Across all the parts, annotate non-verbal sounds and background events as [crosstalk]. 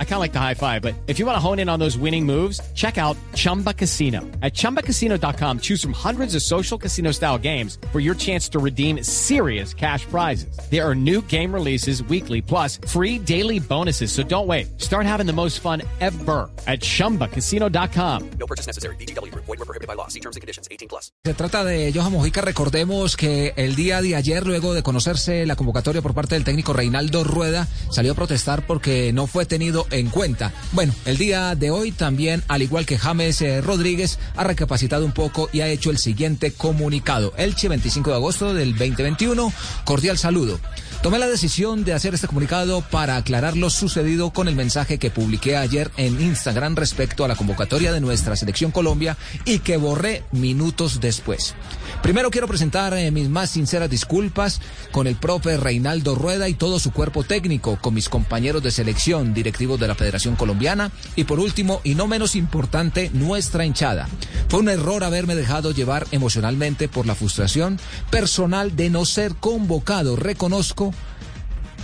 I kind of like the high five, but if you want to hone in on those winning moves, check out Chumba Casino. At ChumbaCasino.com, choose from hundreds of social casino style games for your chance to redeem serious cash prizes. There are new game releases weekly, plus free daily bonuses. So don't wait. Start having the most fun ever at ChumbaCasino.com. No purchase necessary. BGW. Void were prohibited by law. See terms and conditions. 18 plus. Se trata de Johan Mojica. Recordemos que el día de ayer, luego de conocerse la convocatoria por parte del técnico Reinaldo Rueda, salió a protestar porque no fue tenido en cuenta. Bueno, el día de hoy también, al igual que James eh, Rodríguez, ha recapacitado un poco y ha hecho el siguiente comunicado. Elche, 25 de agosto del 2021. Cordial saludo. Tomé la decisión de hacer este comunicado para aclarar lo sucedido con el mensaje que publiqué ayer en Instagram respecto a la convocatoria de nuestra selección Colombia y que borré minutos después. Primero quiero presentar eh, mis más sinceras disculpas con el profe Reinaldo Rueda y todo su cuerpo técnico, con mis compañeros de selección, directivos de la Federación Colombiana y por último y no menos importante, nuestra hinchada. Fue un error haberme dejado llevar emocionalmente por la frustración personal de no ser convocado. Reconozco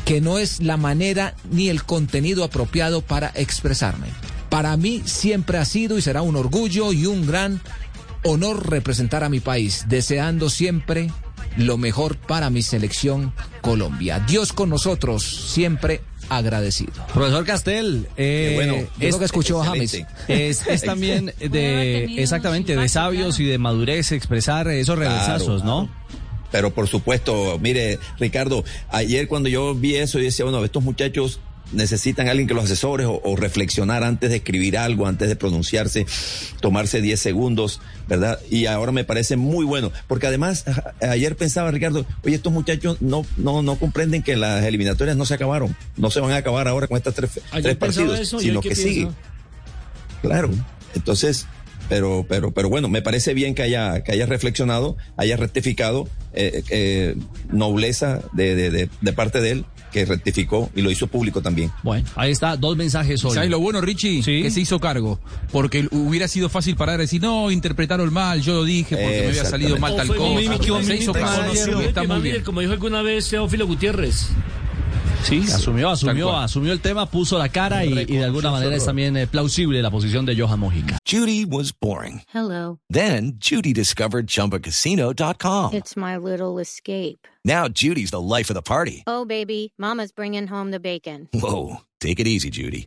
que no es la manera ni el contenido apropiado para expresarme. Para mí siempre ha sido y será un orgullo y un gran honor representar a mi país, deseando siempre lo mejor para mi selección Colombia. Dios con nosotros, siempre agradecido. Profesor Castel, eh, bueno, yo es, creo que escuchó James. es, es [laughs] también de, exactamente, de sabios y de madurez expresar esos revesazos, ¿no? Pero por supuesto, mire, Ricardo, ayer cuando yo vi eso, yo decía, bueno, estos muchachos necesitan a alguien que los asesores o, o, reflexionar antes de escribir algo, antes de pronunciarse, tomarse 10 segundos, ¿verdad? Y ahora me parece muy bueno, porque además ayer pensaba Ricardo, oye, estos muchachos no, no, no comprenden que las eliminatorias no se acabaron, no se van a acabar ahora con estas tres, tres partidos, eso, sino que sigue. Claro, entonces pero, pero, pero bueno, me parece bien que haya, que haya reflexionado, haya rectificado, eh, eh, nobleza de, de, de, de, parte de él, que rectificó y lo hizo público también. Bueno, ahí está, dos mensajes hoy. ¿Sabes lo bueno, Richie? ¿Sí? Que se hizo cargo. Porque hubiera sido fácil parar y decir, no, interpretaron mal, yo lo dije porque me había salido mal tal cosa. Se hizo cargo. Está muy bien. Como dijo alguna vez Teófilo Gutiérrez. Sí, asumió, asumió, asumió el tema, puso la cara y, y de alguna manera es también eh, plausible la posición de Johan Mojica. Judy was boring. Hello. Then Judy discovered ChumbaCasino.com. It's my little escape. Now Judy's the life of the party. Oh, baby, mama's bringing home the bacon. Whoa, take it easy, Judy.